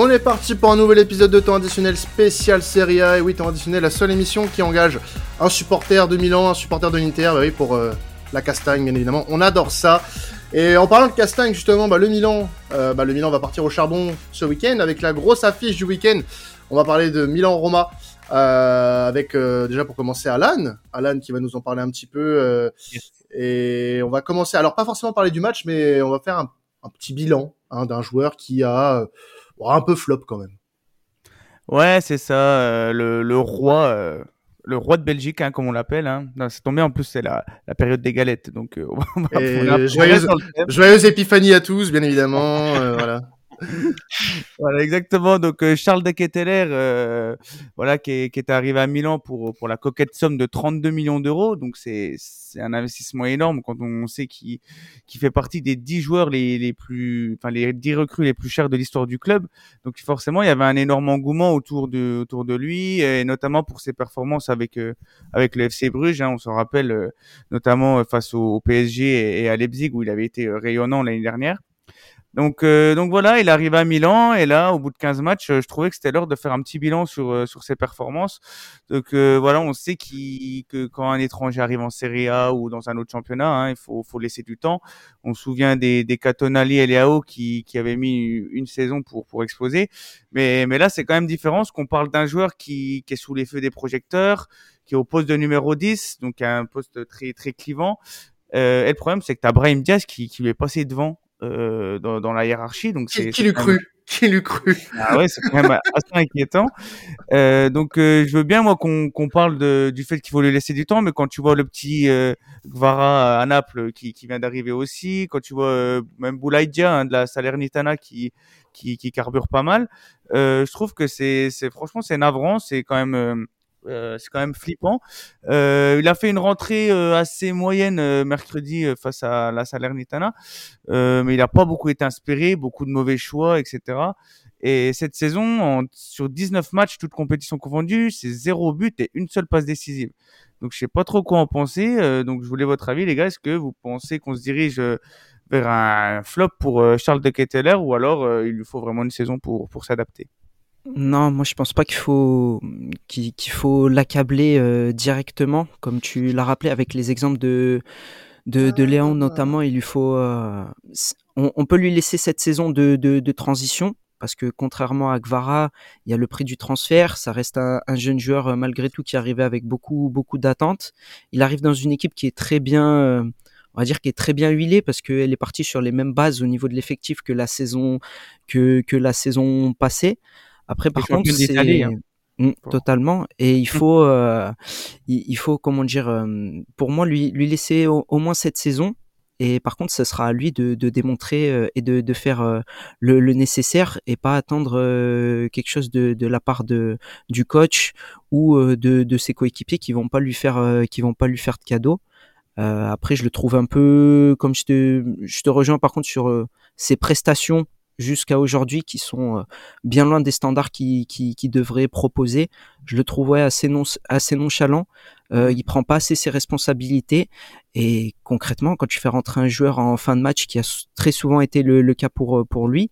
On est parti pour un nouvel épisode de temps additionnel spécial Serie A. Et oui, temps additionnel, la seule émission qui engage un supporter de Milan, un supporter de l'Inter. Bah oui, pour euh, la Castagne, bien évidemment. On adore ça. Et en parlant de Castagne, justement, bah, le Milan, euh, bah, le Milan va partir au charbon ce week-end avec la grosse affiche du week-end. On va parler de Milan-Roma. Euh, avec déjà pour commencer Alan, Alan qui va nous en parler un petit peu et on va commencer alors pas forcément parler du match mais on va faire un, petit bilan hein, d'un joueur qui a un peu flop quand même. Ouais, c'est ça, euh, le, roi, euh, le roi de Belgique, hein, comme on l'appelle. Hein. C'est tombé en plus, c'est la, la, période des galettes, donc euh, on va, joyeuse, joyeuse, épiphanie à tous, bien évidemment. voilà. voilà, exactement. Donc euh, Charles de Ketteler, euh, voilà, qui est, qui est, arrivé à Milan pour pour la coquette somme de 32 millions d'euros. Donc c'est c'est un investissement énorme quand on sait qu'il qui fait partie des 10 joueurs les les plus, enfin les 10 recrues les plus chers de l'histoire du club. Donc forcément, il y avait un énorme engouement autour de autour de lui, et notamment pour ses performances avec euh, avec le FC Bruges. Hein, on se rappelle euh, notamment face au, au PSG et, et, à Leipzig où il avait été rayonnant l'année dernière. Donc, euh, donc voilà, il arrive à Milan et là, au bout de 15 matchs, euh, je trouvais que c'était l'heure de faire un petit bilan sur euh, sur ses performances. Donc voilà, on sait que quand un étranger arrive en Serie A ou dans un autre championnat, hein, il faut, faut laisser du temps. On se souvient des, des Catonali et Leao qui, qui avaient mis une saison pour pour exploser. Mais mais là, c'est quand même différent, parce qu'on parle d'un joueur qui, qui est sous les feux des projecteurs, qui est au poste de numéro 10, donc un poste très très clivant. Euh, et le problème, c'est que tu Brahim Diaz qui, qui lui est passé devant euh, dans, dans, la hiérarchie. Donc c'est qui, l'eût cru Qui l'eût cru Ah ouais, c'est quand même assez inquiétant. Euh, donc euh, je veux bien moi qu'on qu'on parle de, du fait qu'il faut lui laisser du temps, mais quand tu vois le petit euh, Gvara à Naples qui, qui vient d'arriver aussi, quand tu vois euh, même Boulaïdia hein, de la Salernitana qui qui, qui carbure pas mal, je trouve que c'est c'est franchement c'est navrant, c'est quand même euh, c'est quand même flippant. Euh, il a fait une rentrée euh, assez moyenne mercredi face à la Salernitana, mais il n'a pas beaucoup été inspiré, beaucoup de mauvais choix, etc. Et cette saison, en, sur 19 matchs, toutes compétitions confondues, c'est zéro but et une seule passe décisive. Donc je sais pas trop quoi en penser. donc je voulais votre avis, les gars. Est-ce que vous pensez qu'on se dirige vers un flop pour Charles de Ketteler ou alors il lui faut vraiment une saison pour, pour s'adapter? Non, moi je pense pas qu'il faut qu'il faut l'accabler euh, directement, comme tu l'as rappelé avec les exemples de de, de Léon notamment. Il lui faut, euh, on, on, peut lui laisser cette saison de, de, de, transition parce que contrairement à Gvara, il y a le prix du transfert. Ça reste un, un jeune joueur euh, malgré tout qui arrivait avec beaucoup beaucoup d'attentes. Il arrive dans une équipe qui est très bien on va dire qui est très bien huilée parce qu'elle est partie sur les mêmes bases au niveau de l'effectif que la saison que, que la saison passée. Après, par contre, c'est hein. mmh, totalement. Et il mmh. faut, euh, il, faut comment dire, euh, pour moi, lui, lui laisser au, moins cette saison. Et par contre, ce sera à lui de, de démontrer euh, et de, de faire euh, le, le, nécessaire et pas attendre quelque chose de, de la part de du coach ou de, de ses coéquipiers qui vont pas lui faire qui vont pas lui faire de cadeau. après, je le trouve un peu comme je te je te rejoins par contre sur ses prestations jusqu'à aujourd'hui qui sont euh, bien loin des standards qui, qui, qui devraient proposer. Je le trouvais assez, non, assez nonchalant. Euh, il prend pas assez ses responsabilités et concrètement, quand tu fais rentrer un joueur en fin de match, qui a très souvent été le, le cas pour pour lui,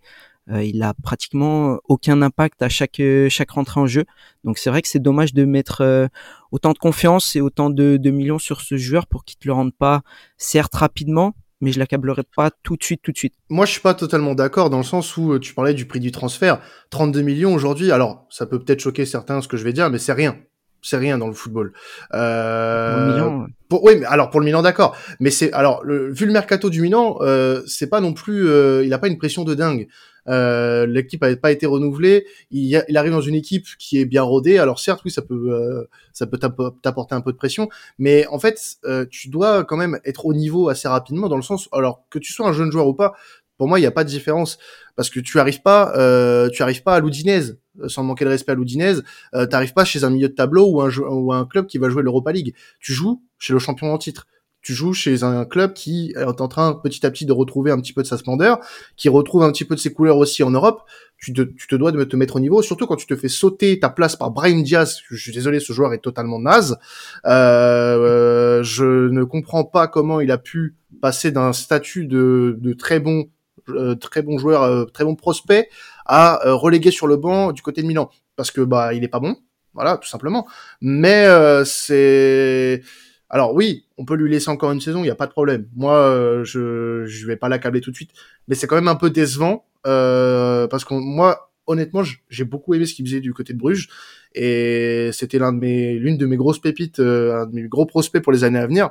euh, il a pratiquement aucun impact à chaque chaque rentrée en jeu. Donc c'est vrai que c'est dommage de mettre euh, autant de confiance et autant de, de millions sur ce joueur pour qu'il te le rende pas certes rapidement, mais je l'accablerai pas tout de suite, tout de suite. Moi, je suis pas totalement d'accord dans le sens où euh, tu parlais du prix du transfert. 32 millions aujourd'hui, alors ça peut peut-être choquer certains ce que je vais dire, mais c'est rien. C'est rien dans le football. Euh... Milan, pour, oui, mais alors pour le Milan, d'accord. Mais c'est alors le, vu le mercato du Milan, euh, c'est pas non plus, euh, il a pas une pression de dingue. Euh, l'équipe n'avait pas été renouvelée. Il, il, arrive dans une équipe qui est bien rodée. Alors certes, oui, ça peut, euh, ça peut t'apporter un peu de pression, mais en fait, euh, tu dois quand même être au niveau assez rapidement, dans le sens, alors que tu sois un jeune joueur ou pas. Pour moi, il n'y a pas de différence parce que tu arrives pas, euh, tu arrives pas à l'Oudinez, sans manquer de respect à l'Oudinez. Euh, T'arrives pas chez un milieu de tableau ou un, ou un club qui va jouer l'Europa League. Tu joues chez le champion en titre tu joues chez un club qui est en train petit à petit de retrouver un petit peu de sa splendeur, qui retrouve un petit peu de ses couleurs aussi en Europe. Tu te, tu te dois de te mettre au niveau, surtout quand tu te fais sauter ta place par Brian Diaz. Je suis désolé, ce joueur est totalement naze. Euh, je ne comprends pas comment il a pu passer d'un statut de, de très bon, euh, très bon joueur, euh, très bon prospect, à reléguer sur le banc du côté de Milan parce que bah il est pas bon, voilà, tout simplement. Mais c'est alors oui, on peut lui laisser encore une saison, il n'y a pas de problème. Moi, je je vais pas l'accabler tout de suite, mais c'est quand même un peu décevant parce que moi, honnêtement, j'ai beaucoup aimé ce qu'il faisait du côté de Bruges et c'était l'un de mes, l'une de mes grosses pépites, euh, un de mes gros prospects pour les années à venir.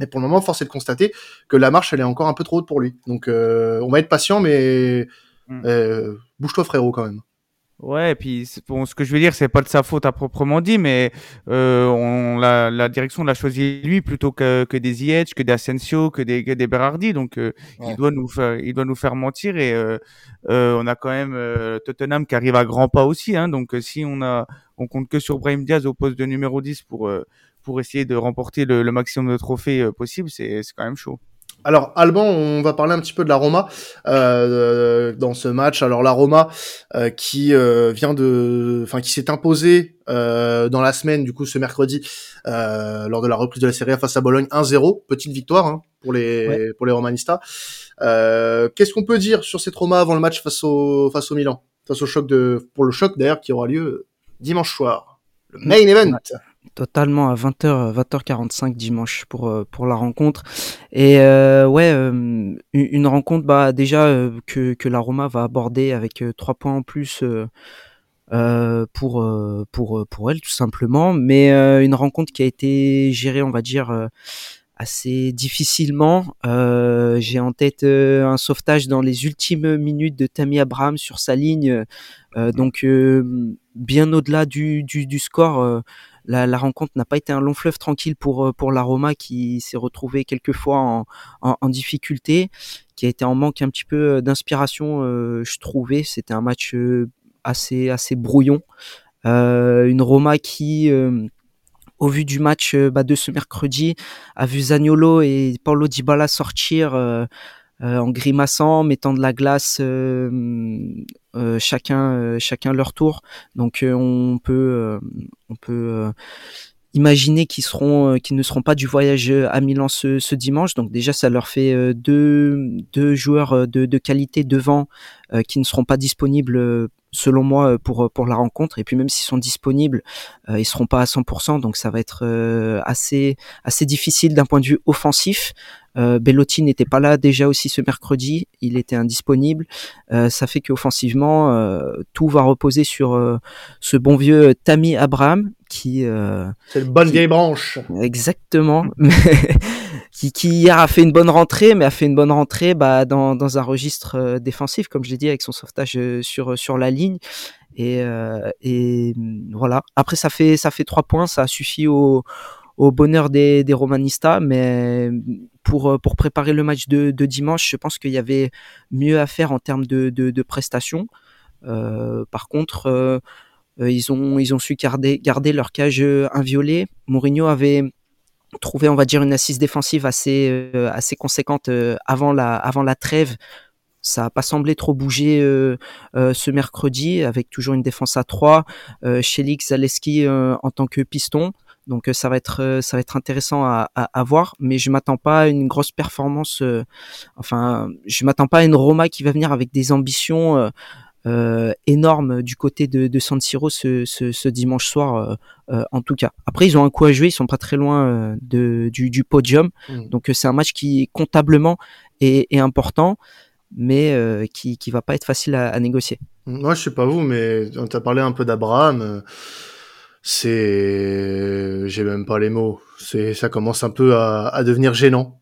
Mais pour le moment, force est de constater que la marche, elle est encore un peu trop haute pour lui. Donc, euh, on va être patient, mais mm. euh, bouge-toi frérot quand même. Ouais, et puis bon, ce que je veux dire, c'est pas de sa faute à proprement dit, mais euh, on, la, la direction l'a choisi lui plutôt que, que des Ziyech, que des Asensio, que des, que des Berardi. Donc euh, il doit nous faire, il doit nous faire mentir et euh, euh on a quand même euh, Tottenham qui arrive à grands pas aussi. Hein, donc si on a, on compte que sur Brahim Diaz au poste de numéro 10 pour pour essayer de remporter le, le maximum de trophées possible, c'est c'est quand même chaud. Alors Alban, on va parler un petit peu de la Roma euh, dans ce match. Alors la Roma euh, qui euh, vient de, enfin qui s'est imposée dans la semaine, du coup ce mercredi lors de la reprise de la Serie A face à Bologne 1-0, petite victoire hein, pour les pour les Romanistas. Qu'est-ce qu'on peut dire sur cette Roma avant le match face au face au Milan, face au choc de pour le choc d'ailleurs qui aura lieu dimanche soir, le main event totalement à 20h 20h45 dimanche pour euh, pour la rencontre. Et euh, ouais euh, une rencontre bah déjà que que la Roma va aborder avec trois points en plus pour pour pour elle tout simplement. Mais une rencontre qui a été gérée on va dire assez difficilement. J'ai en tête un sauvetage dans les ultimes minutes de Tammy Abraham sur sa ligne, donc bien au-delà du, du, score la, rencontre n'a pas été un long fleuve tranquille pour euh, pour la Roma qui s'est retrouvée quelquefois en, en, en, difficulté, qui a été en manque un petit peu euh, d'inspiration, euh, je trouvais. C'était un match assez assez brouillon. une Roma qui au vu du match bah, de ce mercredi, a vu Zagnolo et Paulo Dybala sortir euh, en grimaçant, mettant de la glace, euh, euh, chacun chacun leur tour. Donc on peut on peut imaginer qu'ils ne seront pas du voyage à Milan ce, dimanche donc déjà ça leur fait deux, joueurs de qualité devant qui ne seront pas disponibles selon moi pour pour la rencontre et puis même s'ils sont disponibles ils seront pas à 100% donc ça va être assez assez difficile d'un point de vue offensif euh, Bellotti n'était pas là déjà aussi ce mercredi, il était indisponible. Euh, ça fait qu'offensivement, euh, tout va reposer sur euh, ce bon vieux Tammy Abraham qui. C'est le bonne vieille branche. Exactement. qui, qui hier a fait une bonne rentrée, mais a fait une bonne rentrée bah, dans, dans un registre défensif, comme je l'ai dit, avec son sauvetage sur sur la ligne. Et, et voilà. Après, ça fait ça fait trois points, ça a suffi au au bonheur des, des Romanistas, mais pour, euh, pour préparer le match de, de dimanche, je pense qu'il y avait mieux à faire en termes de, de, de prestations. Euh, par contre, euh, ils, ont, ils ont su garder, garder leur cage inviolée. Mourinho avait trouvé, on va dire, une assise défensive assez, assez conséquente avant, la, avant la trêve ça n'a pas semblé trop bouger euh, euh, ce mercredi avec toujours une défense à 3 euh, Chelix Zaleski en tant que piston donc euh, ça va être euh, ça va être intéressant à, à, voir, mais je m'attends pas à une grosse performance. Euh, enfin, je m'attends pas à une Roma qui va venir avec des ambitions euh, énormes du côté de, de San Siro ce, ce, ce dimanche soir, en tout cas. Après, ils ont un coup à jouer, ils sont pas très loin de, du, du podium, mmh. donc c'est un match qui comptablement est, est important, mais qui qui va pas être facile à, à négocier. Moi, je sais pas vous, mais on t'a parlé un peu d'Abraham c'est, j'ai même pas les mots. C'est, ça commence un peu à, à devenir gênant euh,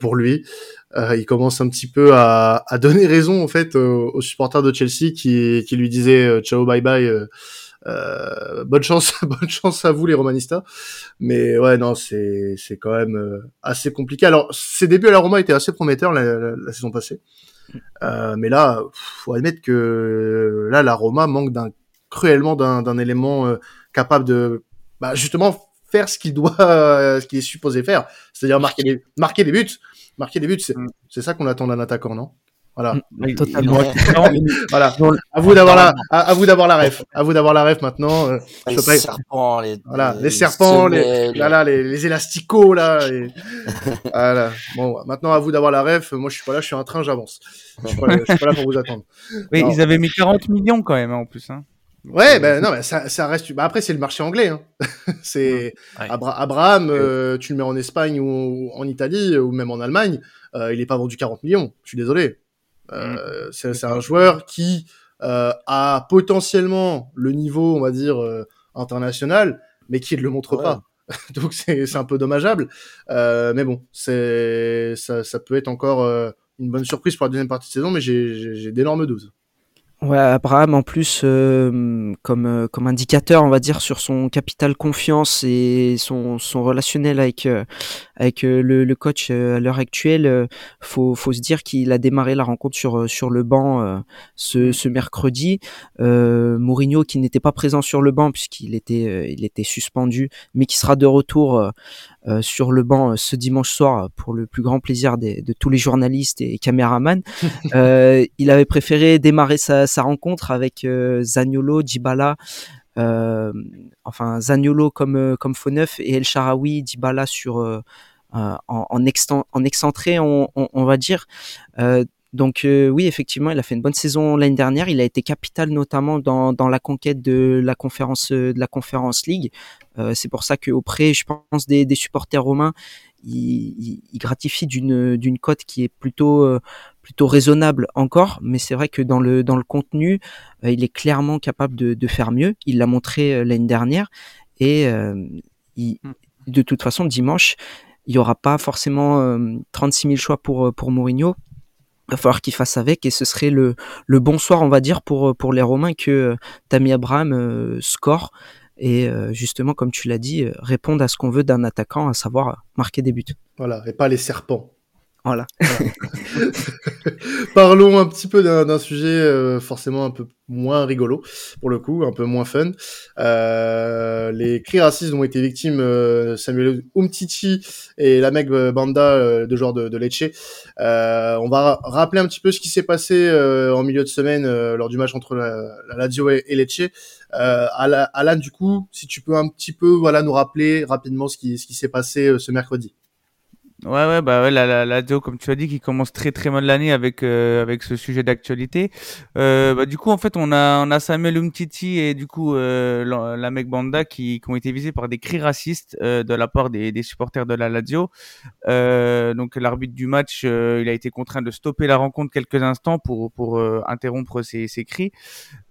pour lui. Euh, il commence un petit peu à, à donner raison en fait aux, supporters de Chelsea qui, qui lui disaient euh, ciao bye bye. Euh, euh, bonne chance, bonne chance à vous les Romanistas. Mais ouais, non, c'est c'est quand même euh, assez compliqué. Alors, ses débuts à la Roma étaient assez prometteurs la, la, la saison passée. Euh, mais là, faut admettre que là, la Roma manque d'un cruellement d'un élément euh, capable de bah, justement faire ce qu'il doit, euh, ce qu'il est supposé faire, c'est-à-dire marquer des, marquer des buts. Marquer des buts, c'est mm. ça qu'on attend d'un attaquant, non? Voilà. Mm, totalement. voilà. À vous d'avoir la, à, vous d'avoir la ref. À vous d'avoir la ref maintenant. Euh, les serpents, les, voilà, les, serpents, les, là, les, les élasticots là. voilà. Bon, maintenant à vous d'avoir la ref. Moi, je suis pas là, je suis en train, j'avance. Je suis pas, là, suis pas là pour vous attendre. Oui, ils avaient mis 40 millions quand même hein, en plus. Hein. Ouais, ben non, mais ça, ça reste. Bah, après, c'est le marché anglais. Hein. c'est Abraham, euh, tu le mets en Espagne ou en Italie ou même en Allemagne, euh, il est pas vendu 40 millions. Je suis désolé. Euh, mm. c'est un joueur qui euh, a potentiellement le niveau, on va dire, euh, international, mais qui ne le montre pas. Donc c'est un peu dommageable. mais bon, c'est ça, ça peut être encore une bonne surprise pour la deuxième partie de saison, mais j'ai d'énormes doutes. Ouais, Abraham en plus euh, comme euh, comme indicateur, on va dire sur son capital confiance et son son relationnel avec euh, avec le, le, coach à l'heure actuelle, faut faut se dire qu'il a démarré la rencontre sur sur le banc ce ce mercredi. Mourinho qui n'était pas présent sur le banc puisqu'il était il était suspendu, mais qui sera de retour euh, sur le banc euh, ce dimanche soir pour le plus grand plaisir de tous les journalistes et caméramans. Euh, il avait préféré démarrer sa, rencontre avec Zaniolo, Dybala, enfin Zaniolo comme comme faux neuf et El Sharawi, Dybala sur en, en, en excentré, on, on, va dire. Donc oui, effectivement, il a fait une bonne saison l'année dernière. Il a été capital notamment dans, dans la conquête de la conférence de la conférence League. Euh, c'est pour ça qu'auprès, je pense, des, des supporters romains, il, il, gratifie d'une d'une cote qui est plutôt euh, plutôt raisonnable encore. Mais c'est vrai que dans le dans le contenu, euh, il est clairement capable de, de faire mieux. Il l'a montré l'année dernière et il, mm. de toute façon dimanche, il y aura pas forcément 36 000 choix pour pour Mourinho il va falloir qu'il fasse avec et ce serait le, le bonsoir on va dire pour pour les Romains que Tammy Abraham score et euh, justement, comme tu l'as dit, euh, répondre à ce qu'on veut d'un attaquant, à savoir marquer des buts. Voilà, et pas les serpents. Voilà. Parlons un petit peu d'un sujet euh, forcément un peu moins rigolo, pour le coup, un peu moins fun. Euh, les cris racistes dont ont été victimes euh, Samuel Umtiti et la mec Banda, de genre de, de Lecce. on va rappeler un petit peu ce qui s'est passé en milieu de semaine lors du match entre la, Lazio et, Lecce. Alan, du coup, si tu peux un petit peu voilà nous rappeler rapidement ce qui, ce qui s'est passé ce mercredi. Ouais, ouais, bah ouais, la, la, la comme tu as dit, qui commence très très mal l'année avec euh, avec ce sujet d'actualité. Euh, bah, du coup, en fait, on a on a Samuel Umtiti et du coup euh, la, mec Banda qui, qui ont été visés par des cris racistes euh, de la part des, des supporters de la Lazio. Euh, donc l'arbitre du match, il a été contraint de stopper la rencontre quelques instants pour pour interrompre ces, ces cris.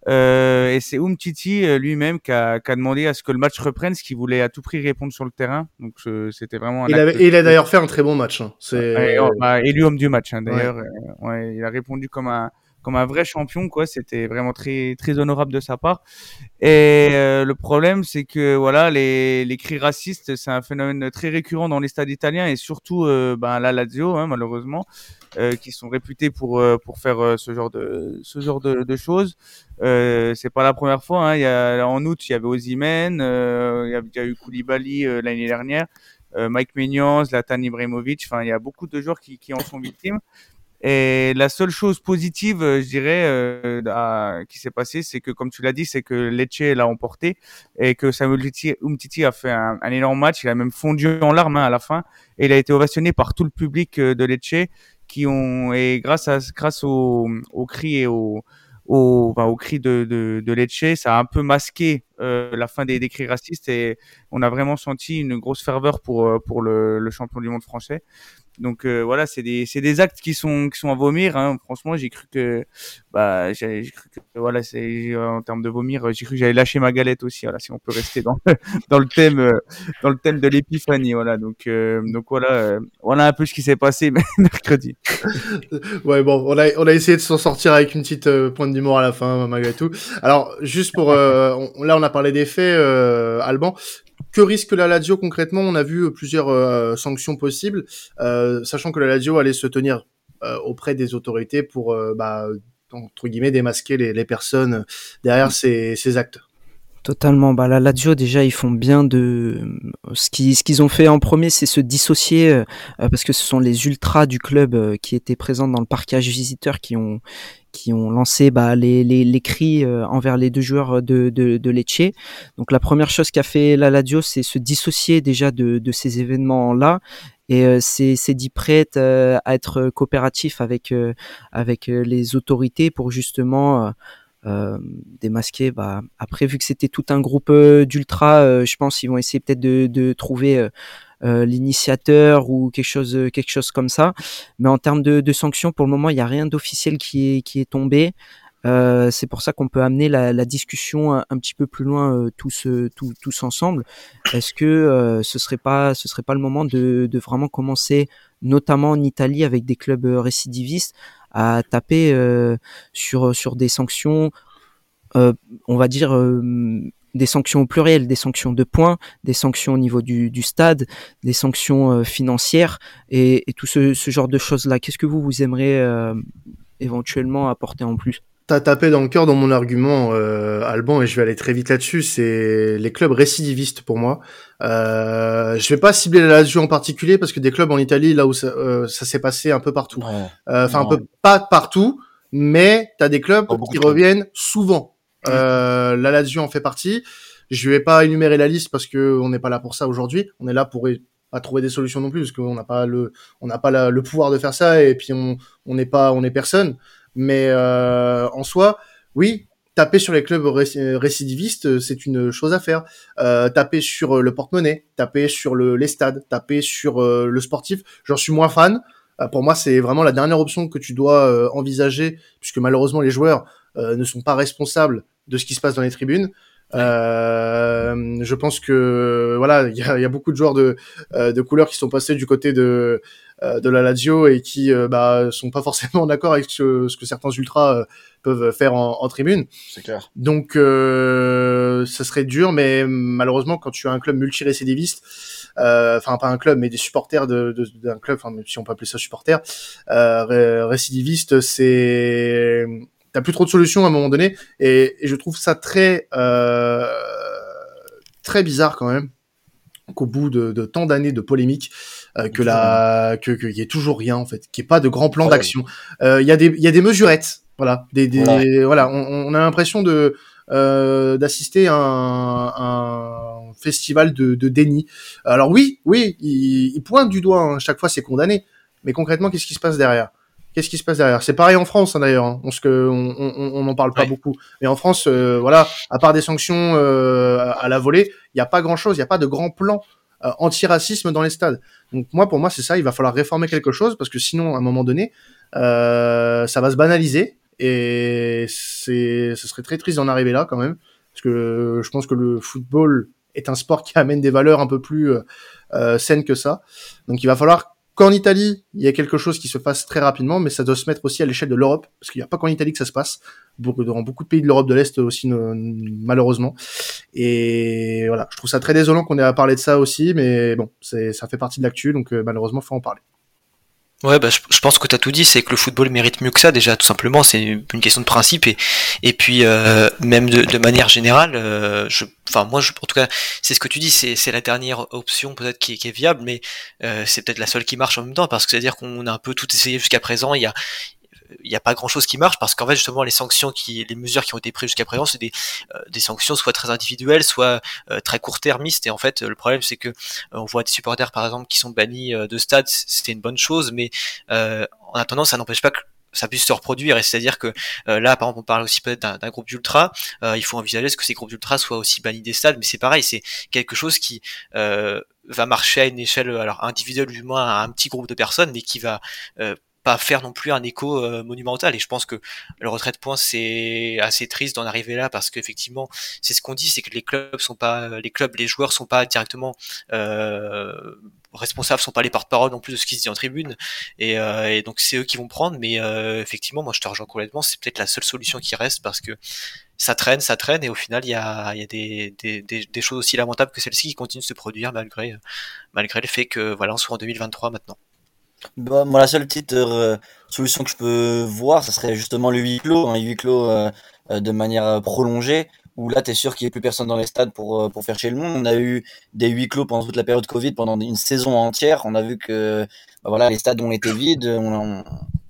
Euh, et c'est Umtiti euh, lui-même qui a, qui a, demandé à ce que le match reprenne, ce qu'il voulait à tout prix répondre sur le terrain. Donc c'était vraiment. Un il, avait, il a d'ailleurs fait un très bon match. Hein. C'est oh, bah, élu homme du match. Hein, d'ailleurs, ouais. Euh, ouais, il a répondu comme un comme un vrai champion quoi. C'était vraiment très très honorable de sa part. Et euh, le problème c'est que voilà les les cris racistes c'est un phénomène très récurrent dans les stades italiens et surtout euh, ben la Lazio hein, malheureusement euh, qui sont réputés pour pour faire ce genre de ce genre de, choses. C'est pas la première fois hein. il y a en août il y avait Osimhen il y, a, eu Koulibaly l'année dernière Mike Maignan, Zlatan Ibrahimovic. Enfin il y a beaucoup de joueurs qui en sont victimes et la seule chose positive, euh, je dirais, euh, qui s'est passée, c'est que, comme tu l'as dit, c'est que Lecce l'a emporté et que Samuel Umtiti a fait un, énorme match. Il a même fondu en larmes hein, à la fin et il a été ovationné par tout le public euh, de Lecce qui ont et grâce à grâce aux au cris et aux au, de, de, de Lecce, ça a un peu masqué euh, la fin des, des cris racistes et on a vraiment senti une grosse ferveur pour, pour le, champion du monde français. Donc euh, voilà, c'est des c'est des actes qui sont qui sont à vomir. Hein. Franchement, j'ai cru que bah j'ai cru que voilà, c'est en termes de vomir, j'ai cru que j'allais lâcher ma galette aussi. Voilà, si on peut rester dans dans le thème euh, dans le thème de l'épiphanie. Voilà, donc euh, donc voilà voilà un peu ce qui s'est passé mercredi. ouais bon, on a on a essayé de s'en sortir avec une petite pointe d'humour à la fin malgré tout. Alors juste pour là on parlé des faits Alban que risque la Lazio concrètement? On a vu plusieurs euh, sanctions possibles, euh, sachant que la Lazio allait se tenir euh, auprès des autorités pour, bah, entre guillemets, démasquer les, personnes derrière ces, ces actes. Totalement. Bah, la Lazio, déjà, ils font bien de. Ce qu'ils ont fait en premier, c'est se dissocier, euh, parce que ce sont les ultras du club euh, qui étaient présents dans le parquage visiteur qui ont, qui ont lancé bah, les, les, les cris euh, envers les deux joueurs de, de, de Lecce. Donc, la première chose qu'a fait la Lazio, c'est se dissocier déjà de, de ces événements-là. Et c'est dit prête à être coopératif avec, avec les autorités pour justement euh, démasquer. Bah, après, vu que c'était tout un groupe euh, d'ultra, euh, je pense qu'ils vont essayer peut-être de, de, trouver l'initiateur ou quelque chose, quelque chose comme ça. Mais en termes de, sanctions, pour le moment, il n'y a rien d'officiel qui est, qui est tombé. Euh, c'est pour ça qu'on peut amener la, discussion un, petit peu plus loin euh, tous, tous, tous ensemble. Est-ce que euh, ce serait serait pas le moment de, de, vraiment commencer, notamment en Italie avec des clubs récidivistes, à taper euh, sur sur des sanctions, euh, on va dire euh, des sanctions au pluriel, des sanctions de points, des sanctions au niveau du, du stade, des sanctions financières et, et, tout ce, ce, genre de choses là. Qu'est-ce que vous vous aimeriez éventuellement apporter en plus? T'as tapé dans le cœur dans mon argument, euh, Alban, et je vais aller très vite là-dessus. C'est les clubs récidivistes pour moi. Euh, je vais pas cibler la Lazio en particulier parce que des clubs en Italie, là où ça, euh, ça s'est passé un peu partout. Euh, enfin, un peu pas partout, mais t'as des clubs qui reviennent souvent. Euh, la Lazio en fait partie. Je vais pas énumérer la liste parce que on n'est pas là pour ça aujourd'hui. On est là pour pas trouver des solutions non plus parce qu'on n'a pas le on n'a pas le pouvoir de faire ça et puis on on n'est pas on est personne. Mais euh, en soi, oui, taper sur les clubs récidivistes, c'est une chose à faire. Euh, taper sur le porte-monnaie, taper sur le, les stades, taper sur euh, le sportif, j'en suis moins fan. Euh, pour moi, c'est vraiment la dernière option que tu dois euh, envisager, puisque malheureusement les joueurs euh, ne sont pas responsables de ce qui se passe dans les tribunes. je pense que voilà, il y a, y a, beaucoup de joueurs de, de couleurs qui sont passés du côté de euh, de la Lazio et qui euh, bah, sont pas forcément d'accord avec ce, ce, que certains ultras euh, peuvent faire en, en tribune. C'est clair. Donc ça serait dur, mais malheureusement quand tu as un club multirécidiviste, enfin pas un club, mais des supporters d'un de, de, club, enfin si on peut appeler ça supporters, euh, récidiviste, c'est t'as plus trop de solutions à un moment donné, et, et je trouve ça très euh, très bizarre quand même qu'au bout de, de tant d'années de polémiques, euh, que la, que qu'il y ait toujours rien en fait, qu'il n'y ait pas de grand plan d'action. Euh, Il y a des, il y a des mesurettes, voilà, des, des voilà. voilà on, on, a l'impression de euh, d'assister à un, un, festival de, de déni. Alors oui, oui, il, il pointe du doigt, hein, chaque fois c'est condamné, mais concrètement qu'est-ce qui se passe derrière? Qu'est-ce qui se passe derrière? C'est pareil en France hein, d'ailleurs. Hein. On on n'en parle pas ouais. beaucoup. Mais en France, euh, voilà, à part des sanctions euh, à la volée, il n'y a pas grand-chose. Il n'y a pas de grand plan euh, anti-racisme dans les stades. Donc moi, pour moi, c'est ça. Il va falloir réformer quelque chose parce que sinon, à un moment donné, euh, ça va se banaliser et c'est, ce serait très triste d'en arriver là quand même, parce que je pense que le football est un sport qui amène des valeurs un peu plus euh, saines que ça. Donc il va falloir qu'en Italie, il y a quelque chose qui se fasse très rapidement, mais ça doit se mettre aussi à l'échelle de l'Europe, parce qu'il n'y a pas qu'en Italie que ça se passe, dans beaucoup de pays de l'Europe de l'Est aussi, malheureusement. Et voilà, je trouve ça très désolant qu'on ait à parler de ça aussi, mais bon, ça fait partie de l'actu, donc euh, malheureusement, faut en parler. Ouais, bah, je, pense que tu as tout dit, c'est que le football mérite mieux que ça déjà, tout simplement, c'est une question de principe et et puis euh, même de, manière générale, euh, je, enfin moi, je, en tout cas, c'est ce que tu dis, c'est la dernière option peut-être qui, qui, est viable, mais euh, c'est peut-être la seule qui marche en même temps parce que c'est à dire qu'on a un peu tout essayé jusqu'à présent, il y a il n'y a pas grand chose qui marche parce qu'en fait justement les sanctions qui les mesures qui ont été prises jusqu'à présent c'est des, euh, des sanctions soit très individuelles soit euh, très court-termistes. Et en fait le problème c'est que euh, on voit des supporters par exemple qui sont bannis de stade c'était une bonne chose mais en attendant ça n'empêche pas que ça puisse se reproduire. Et c'est-à-dire que euh, là par exemple on parle aussi peut-être d'un groupe d'ultra euh, il faut envisager ce que ces groupes d'ultra soient aussi bannis des stades mais c'est pareil c'est quelque chose qui euh, va marcher à une échelle alors individuelle du moins à un petit groupe de personnes mais qui va pas faire non plus un écho euh, monumental. Et je pense que le retrait de points c'est assez triste d'en arriver là parce qu'effectivement c'est ce qu'on dit, c'est que les clubs sont pas, les clubs, les joueurs sont pas directement euh, responsables, sont pas les porte-parole non plus de ce qui se dit en tribune. Et, euh, donc c'est eux qui vont prendre. Mais euh, effectivement, moi je te rejoins complètement. C'est peut-être la seule solution qui reste parce que ça traîne, ça traîne, et au final, il y a, y a des, des choses aussi lamentables que celles-ci qui continuent de se produire malgré, malgré le fait que voilà, on soit en 2023 maintenant. Bah, moi, la seule petite euh, solution que je peux voir, ça serait justement le huis clos, un huis clos euh, de manière prolongée, où là, tu sûr qu'il n'y ait plus personne dans les stades pour, euh, faire chez le monde. On a eu des huis clos pendant toute la période Covid, pendant une saison entière. On a vu que bah voilà, les stades ont été vides,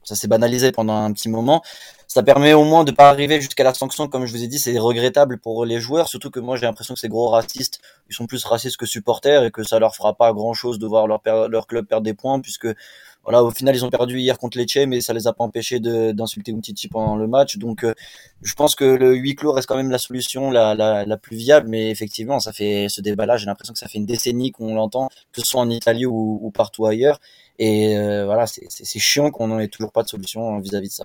ça s'est banalisé pendant un petit moment. Ça permet au moins de pas arriver jusqu'à la sanction, comme je vous ai dit, c'est regrettable pour les joueurs, surtout que moi j'ai l'impression que ces gros racistes, ils sont plus racistes que supporters et que ça leur fera pas grand chose de voir leur, leur club perdre des points, puisque voilà, au final, ils ont perdu hier contre Lecce, mais ça les a pas empêchés d'insulter Umtiti pendant le match. Donc, euh, je pense que le huis clos reste quand même la solution la, la, la plus viable. Mais effectivement, ça fait ce débat-là. J'ai l'impression que ça fait une décennie qu'on l'entend, que ce soit en Italie ou partout ailleurs. Et euh, voilà, c'est chiant qu'on n'en ait toujours pas de solution vis-à-vis de ça.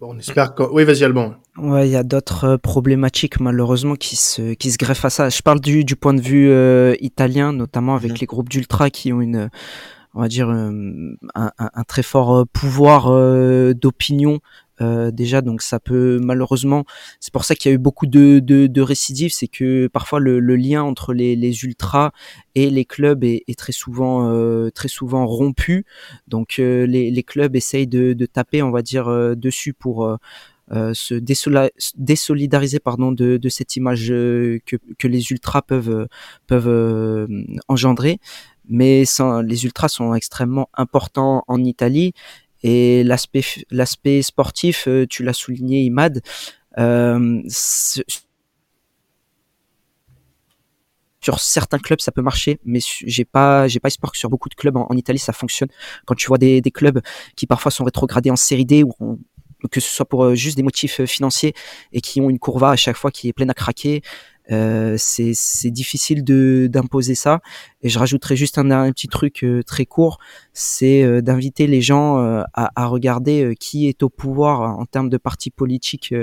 Bon, on espère que. Oui, vas-y, Alban. Ouais, il y a d'autres euh, problématiques malheureusement qui se qui se greffent à ça. Je parle du, du point de vue italien, notamment avec mmh. les groupes d'ultra qui ont une on va dire euh, un, un, très fort euh, pouvoir euh, d'opinion déjà donc ça peut malheureusement c'est pour ça qu'il y a eu beaucoup de, de, récidives c'est que parfois le, lien entre les, les ultras et les clubs est, très souvent très souvent rompu. Donc les, les clubs essayent de, de taper on va dire dessus pour se désolidariser pardon de, de cette image que, que les ultras peuvent peuvent engendrer. Mais les ultras sont extrêmement importants en Italie et l'aspect l'aspect sportif, euh, tu l'as souligné, Imad. Euh, sur certains clubs ça peut marcher mais j'ai pas j'ai pas espoir que sur beaucoup de clubs en, Italie ça fonctionne quand tu vois des, clubs qui parfois sont rétrogradés en série D ou que ce soit pour euh, juste des motifs financiers et qui ont une courva à chaque fois qui est pleine à craquer euh, c'est difficile de d'imposer ça. Et je rajouterai juste un, un petit truc euh, très court, c'est euh, d'inviter les gens à, à, regarder qui est au pouvoir en termes de partis politiques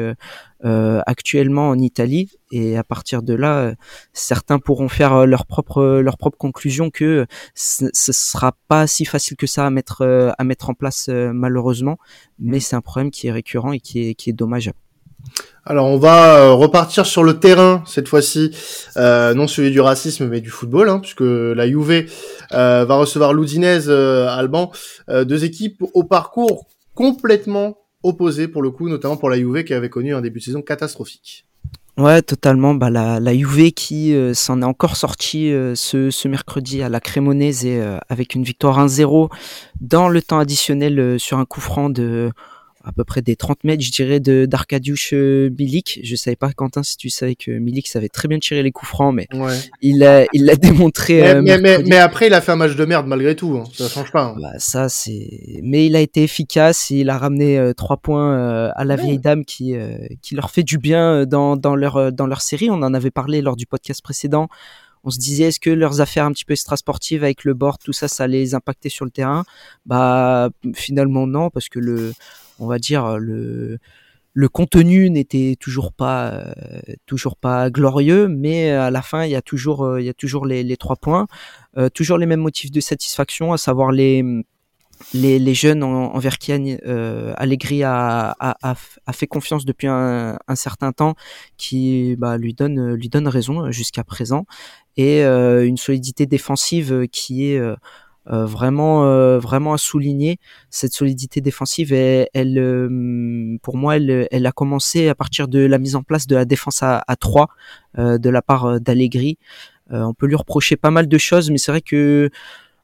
actuellement en Italie. Et à partir de là, certains pourront faire leur propre leur propre conclusion que ce, ce sera pas si facile que ça à mettre à mettre en place malheureusement. Mais c'est un problème qui est récurrent et qui est qui est dommageable. Alors on va euh, repartir sur le terrain cette fois-ci, euh, non celui du racisme mais du football, hein, puisque la Juve euh, va recevoir l'Udinese Alban, deux équipes au parcours complètement opposé pour le coup, notamment pour la Juve qui avait connu un début de saison catastrophique. Ouais, totalement. Bah, la, Juve qui s'en est encore sortie ce, mercredi à la Cremonese avec une victoire 1-0 dans le temps additionnel sur un coup franc de à peu près des 30 mètres, je dirais, de d'Arkadiusz euh, Milik. Je savais pas, Quentin, si tu savais que Milik savait très bien tirer les coups francs, mais il a, il l'a démontré. Mais, euh, mais, après, il a fait un match de merde malgré tout. Hein. Ça change pas. Hein. Bah, ça, c'est. Mais il a été efficace. Il a ramené euh, trois points à la vieille dame qui, qui leur fait du bien dans, dans leur, dans leur série. On en avait parlé lors du podcast précédent on se disait est-ce que leurs affaires un petit peu extrasportives avec le board, tout ça, ça les impactait sur le terrain? Bah finalement non, parce que le, on va dire le le contenu n'était toujours pas euh, toujours pas glorieux, mais à la fin il y a toujours euh, il y a toujours les, trois points, euh, toujours les mêmes motifs de satisfaction, à savoir les les, les jeunes envers qui euh, Allegri a, a, fait confiance depuis un, un certain temps, qui bah, lui donne lui donne raison jusqu'à présent, et une solidité défensive qui est euh, vraiment euh, vraiment à souligner. Cette solidité défensive elle, euh, pour moi elle, elle a commencé à partir de la mise en place de la défense à, à 3 de la part d'Allegri. On peut lui reprocher pas mal de choses mais c'est vrai que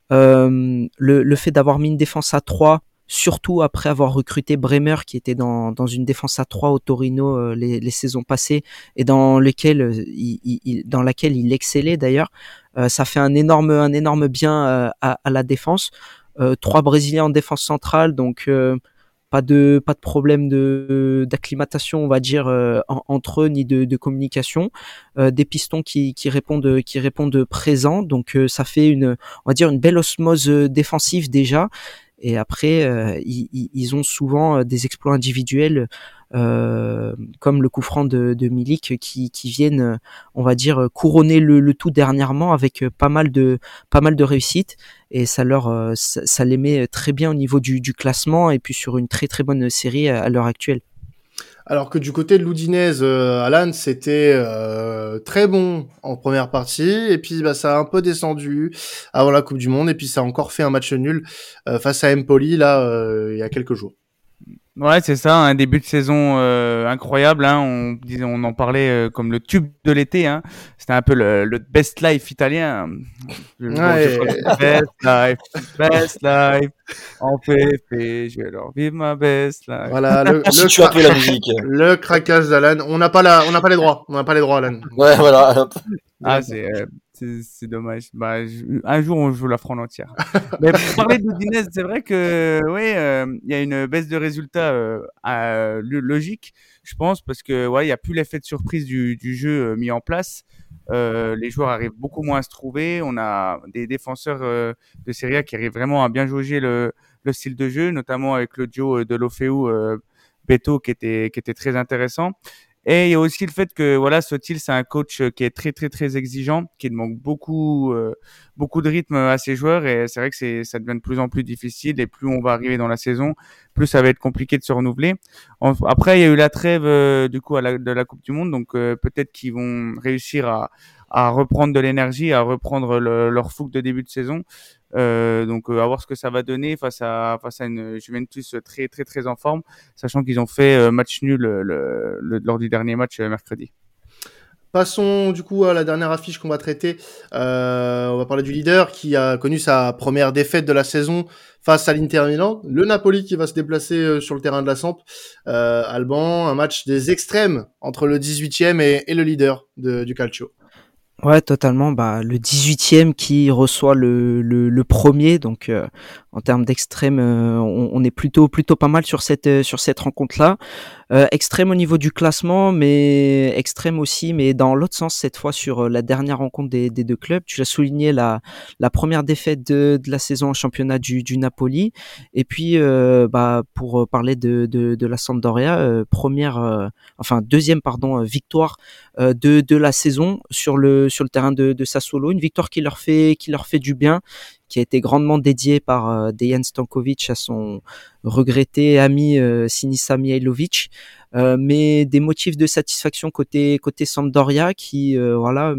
le, le fait d'avoir mis une défense à 3 surtout après avoir recruté Bremer qui était dans, dans une défense à 3 au Torino les, les, saisons passées et dans lesquelles il, il, dans laquelle il excellait d'ailleurs. Euh, ça fait un énorme, un énorme bien euh, à, à, la défense. Euh, trois Brésiliens en défense centrale, donc pas de pas de problème de d'acclimatation on va dire entre eux ni de, de communication. Des pistons qui, qui répondent qui répondent présents donc ça fait une on va dire une belle osmose défensive déjà et après ils, ils, ont souvent des exploits individuels euh, comme le coup franc de, Milik qui, qui viennent, on va dire, couronner le, le, tout dernièrement avec pas mal de pas mal de réussite et ça leur euh, ça, les met très bien au niveau du, du, classement et puis sur une très très bonne série à, l'heure actuelle. Alors que du côté de l'Oudinez, euh, Alan, c'était euh, très bon en première partie, et puis bah, ça a un peu descendu avant la Coupe du Monde, et puis ça a encore fait un match nul face à Empoli là il y a quelques jours. Ouais, c'est ça, un début de saison euh, incroyable. Hein. On disait, on en parlait euh, comme le tube de l'été. Hein. C'était un peu le, le, best life italien. Ouais. best life, best life. En fait, fait, je vais leur vivre ma best life. Voilà, le, Si le, tu as peu la musique. le craquage d'Alan. On n'a pas la, on n'a pas les droits. On n'a pas les droits, Alan. Ouais, voilà. Ah, c'est euh, c'est dommage. Bah, un jour, on joue la France entière. Mais pour parler d'Udinese, c'est vrai que oui, euh, il y a une baisse de résultats euh, logique, je pense, parce que ouais, il y a plus l'effet de surprise du, jeu euh, mis en place. Les joueurs arrivent beaucoup moins à se trouver. On a des défenseurs de Serie A qui arrivent vraiment à bien jauger le, le style de jeu, notamment avec le duo de Lofeu Beto qui était très intéressant. Et il y a aussi le fait que voilà, Sotil, c'est un coach euh, qui est très très très exigeant, qui demande beaucoup euh, beaucoup de rythme à ses joueurs. Et c'est vrai que c'est ça devient de plus en plus difficile. Et plus on va arriver dans la saison, plus ça va être compliqué de se renouveler. En- après, il y a eu la trêve euh, du coup à la, de la Coupe du Monde, donc euh, peut-être qu'ils vont réussir à à reprendre de l'énergie, à reprendre le- leur fougue de début de saison. Euh, donc euh, à voir ce que ça va donner face à face à une Juventus très très très en forme, sachant qu'ils ont fait euh, match nul le, le- lors du dernier match euh, mercredi. Passons du coup à la dernière affiche qu'on va traiter. Euh, on va parler du leader qui a connu sa première défaite de la saison face à l'Inter Milan. Le Napoli qui va se déplacer sur le terrain de la Samp. Alban, un match des extrêmes entre le 18e et, et le leader de- du Calcio. Ouais, totalement. Bah, le 18e qui reçoit le, le, le premier, donc euh, en termes d'extrême, euh, on, on est plutôt plutôt pas mal sur cette euh, sur cette rencontre-là. Euh, extrême au niveau du classement, mais extrême aussi, mais dans l'autre sens cette fois sur la dernière rencontre des, des deux clubs. Tu l'as souligné la la première défaite de, de la saison en championnat du, du Napoli, et puis bah pour parler de de, de la Sampdoria, première, enfin deuxième pardon victoire de, de la saison sur le sur le terrain de, de Sassuolo, une victoire qui leur fait qui leur fait du bien, qui a été grandement dédiée par euh, Dejan Stankovic à son regretté ami euh, Sinisa Mihailovic, euh, mais des motifs de satisfaction côté côté Sampdoria qui voilà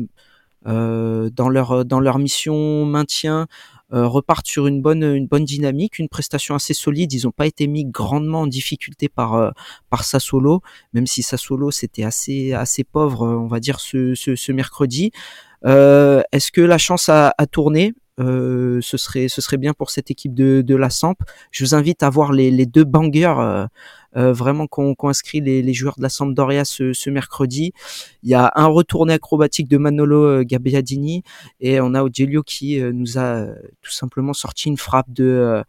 dans leur dans leur mission maintien euh, repartent sur une bonne une bonne dynamique, une prestation assez solide. Ils n'ont pas été mis grandement en difficulté par par Sassuolo, même si Sassuolo c'était assez assez pauvre, on va dire ce ce, ce mercredi. Euh, Est-ce que la chance a, a tourné? Euh, ce serait ce serait bien pour cette équipe de, de la Samp. Je vous invite à voir les, les deux bangers euh, euh, vraiment qu'ont qu'ont inscrit les, les joueurs de la Sampdoria ce, ce mercredi. Il y a un retourné acrobatique de Manolo euh, Gabbiadini et on a Ogelio qui euh, nous a euh, tout simplement sorti une frappe de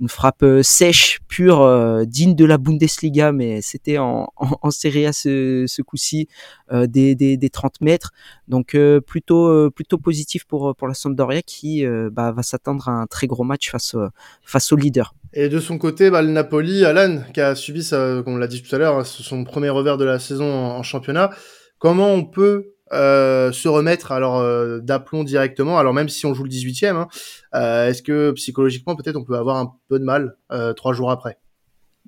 une frappe sèche, pure, digne de la Bundesliga, mais c'était en, en, en Serie A ce, ce coup-ci des, des, des 30 mètres. Donc euh, plutôt euh, plutôt positif pour pour la Sampdoria qui euh, bah, va s'attendre à un très gros match face euh, au leader. Et de son côté, bah, le Napoli, Alan, qui a subi, ça, comme on l'a dit tout à l'heure, hein, son premier revers de la saison en, championnat. Comment on peut euh, se remettre alors euh, d'aplomb directement Alors même si on joue le 18e, hein, euh, est-ce que psychologiquement peut-être on peut avoir un peu de mal euh, trois jours après?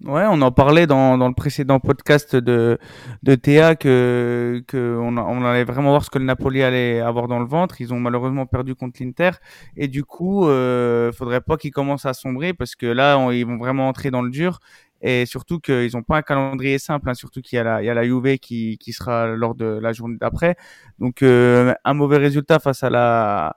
Ouais, on en parlait dans, dans le précédent podcast de, de Théa que, que on, on allait vraiment voir ce que le Napoli allait avoir dans le ventre. Ils ont malheureusement perdu contre l'Inter et du coup, euh, faudrait pas qu'ils commencent à sombrer parce que là, ils vont vraiment entrer dans le dur et surtout qu'ils ont pas un calendrier simple. hein, surtout qu'il y a la, il qui, qui sera lors de la journée d'après. Donc, euh, un mauvais résultat face à la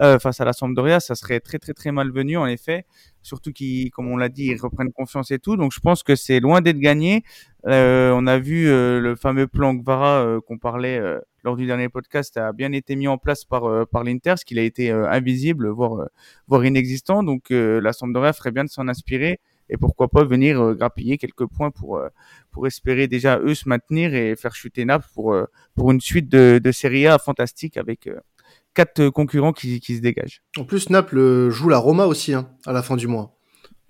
euh, face à la Sampdoria, ça serait très très très malvenu en effet surtout qu'ils, comme on l'a dit, reprennent confiance et tout. Donc je pense que c'est loin d'être gagné. Euh, on a vu euh, le fameux plan Gvara euh, qu'on parlait lors du dernier podcast a bien été mis en place par par l'Inter, ce qu'il a été invisible, voire voire inexistant. Donc la Sampdoria ferait bien de s'en inspirer et pourquoi pas venir grappiller quelques points pour pour espérer déjà eux se maintenir et faire chuter Naples pour pour une suite de, de Serie A fantastique avec quatre concurrents qui, qui se dégagent. En plus, Naples euh, joue la Roma aussi hein, à la fin du mois.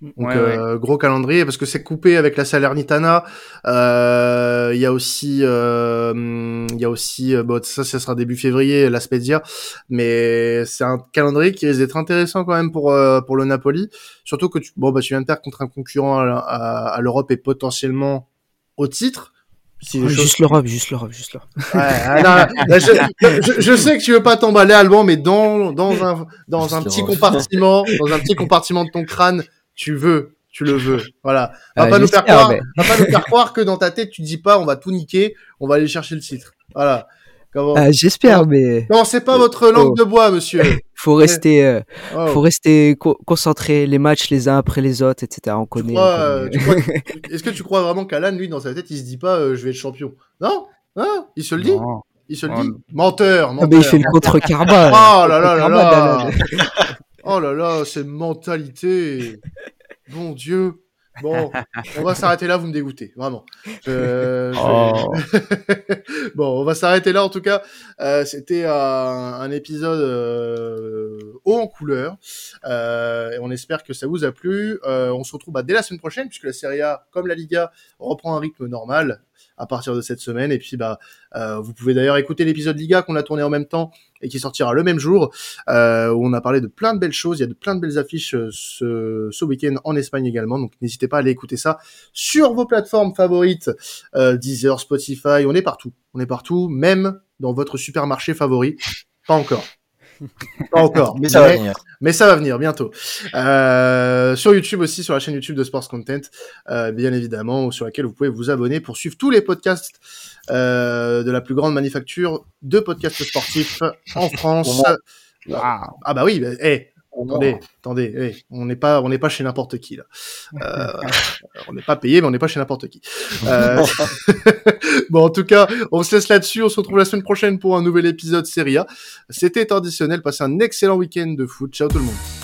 Donc Ouais, euh, gros calendrier parce que c'est coupé avec la Salernitana. Euh, Il y a aussi, euh, il y a aussi, euh, bon, ça, ça sera début février, la Spezia, mais c'est un calendrier qui risque d'être intéressant quand même pour euh, pour le Napoli. Surtout que tu, bon bah tu viens de perdre contre un concurrent à, à, à l'Europe et potentiellement au titre. Si Ouais, choses- Juste l'Europe, juste l'Europe, juste l'Europe. Ouais, ah, je, je- je sais que tu veux pas t'emballer, Alban, mais dans, dans un, dans un petit compartiment, dans un petit compartiment de ton crâne, tu veux, tu le veux. Voilà. Va pas nous faire croire, va pas nous faire croire que dans ta tête tu dis pas on va tout niquer, on va aller chercher le titre. Voilà. Ah, j'espère, mais. Non, c'est pas votre langue de bois, monsieur? Faut rester, euh, oh. faut rester concentré les matchs les uns après les autres, etc. On connaît. Est-ce que tu crois vraiment qu'Alan, lui, dans sa tête, il se dit pas, euh, je vais être champion? Non, hein? Il se le dit? Il se le dit? Menteur, menteur. Ah, il fait le contre karma. oh là là là là. oh là là, cette mentalité. Bon Dieu. Bon, on va s'arrêter là, vous me dégoûtez, vraiment. Oh. bon, on va s'arrêter là en tout cas. Euh, C'était un, un, épisode euh, haut en couleur. Euh, et on espère que ça vous a plu. Euh, on se retrouve bah, dès la semaine prochaine, puisque la Serie A, comme la Liga, reprend un rythme normal à partir de cette semaine. Et puis, bah, euh, vous pouvez d'ailleurs écouter l'épisode Liga qu'on a tourné en même temps et qui sortira le même jour, euh, où on a parlé de plein de belles choses. Il y a de plein de belles affiches euh, ce, ce week-end en Espagne également. Donc, n'hésitez pas à aller écouter ça sur vos plateformes favorites, euh, Deezer, Spotify. On est partout. On est partout, même dans votre supermarché favori. Pas encore. Pas encore. mais ça va venir. Mais ça va venir bientôt. Euh, sur YouTube aussi, sur la chaîne YouTube de Sports Content, euh, bien évidemment, sur laquelle vous pouvez vous abonner pour suivre tous les podcasts euh, de la plus grande manufacture de podcasts sportifs en France. Ah bah oui, bah, hey, Attendez, attendez, hey, on n'est pas, on n'est pas chez n'importe qui là. Euh, on n'est pas payé, mais on n'est pas chez n'importe qui. Euh... bon, en tout cas, on se laisse là-dessus. On se retrouve la semaine prochaine pour un nouvel épisode Serie A. C'était traditionnel. Passez un excellent week-end de foot. Ciao tout le monde.